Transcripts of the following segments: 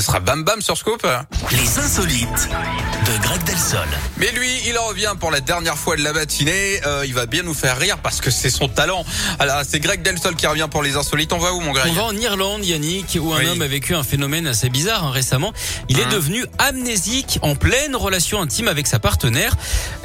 ce sera Bam Bam sur Scoop. Les insolites Mais lui, il en revient pour la dernière fois de la matinée. Euh, il va bien nous faire rire parce que c'est son talent. Alors, c'est Greg Delsol qui revient pour les insolites. On va où, mon Greg On va en Irlande, Yannick, où un Oui. homme a vécu un phénomène assez bizarre hein, récemment. Il est Hein devenu amnésique en pleine relation intime avec sa partenaire.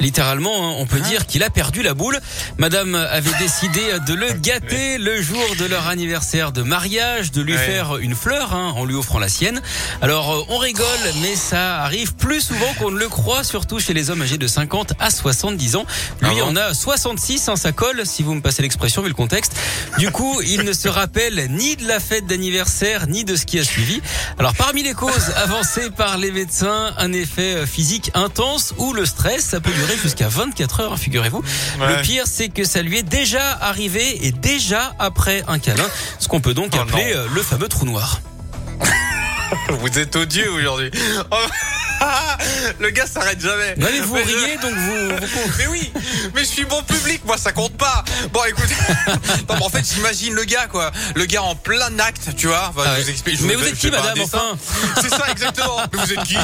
Littéralement, hein, on peut dire qu'il a perdu la boule. Madame avait décidé de le gâter le jour de leur anniversaire de mariage, de lui Ouais. faire une fleur hein, en lui offrant la sienne. Alors, euh, on rigole, mais ça arrive plus souvent qu'on ne le croit, surtout chez les hommes âgés de 50 à 70 ans. Lui Ah bon en a 66, hein, ça colle, si vous me passez l'expression, vu le contexte. Du coup, il ne se rappelle ni de la fête d'anniversaire, ni de ce qui a suivi. Alors, parmi les causes avancées par les médecins, un effet euh, physique intense ou le stress, ça peut durer jusqu'à 24 heures, hein, figurez-vous. Ouais. Le pire, c'est que ça lui est déjà arrivé et déjà après un câlin, ce qu'on peut donc Oh appeler non. euh, le fameux trou noir. Vous êtes odieux aujourd'hui. Oh, Le gars s'arrête jamais. Mais vous Mais je- riez, donc vous... vous- Mais oui, mais je suis bon public, moi ça compte pas. Bon écoute, non, mais en fait j'imagine le gars quoi, le gars en plein acte, tu vois. Enfin, Ah je ouais. vous explique. je Mais vous êtes qui, madame, enfin C'est ça exactement. Mais vous êtes qui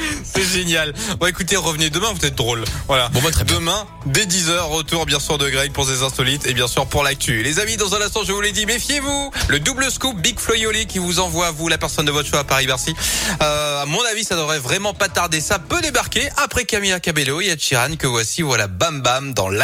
C'est génial. Bon écoutez, revenez demain, vous êtes drôle. Voilà. Bon, bah, très. Demain, dès 10h, retour bien sûr de Greg pour ses insolites et bien sûr pour l'actu. Les amis, dans un instant, je vous l'ai dit, méfiez-vous. Le double scoop Big Floyoli qui vous envoie, vous, la personne de votre choix à Paris-Bercy. Euh, à mon avis, ça devrait vraiment pas tarder. Ça peut débarquer après Camilla Cabello et Ed Sheeran que voici, voilà, bam bam dans la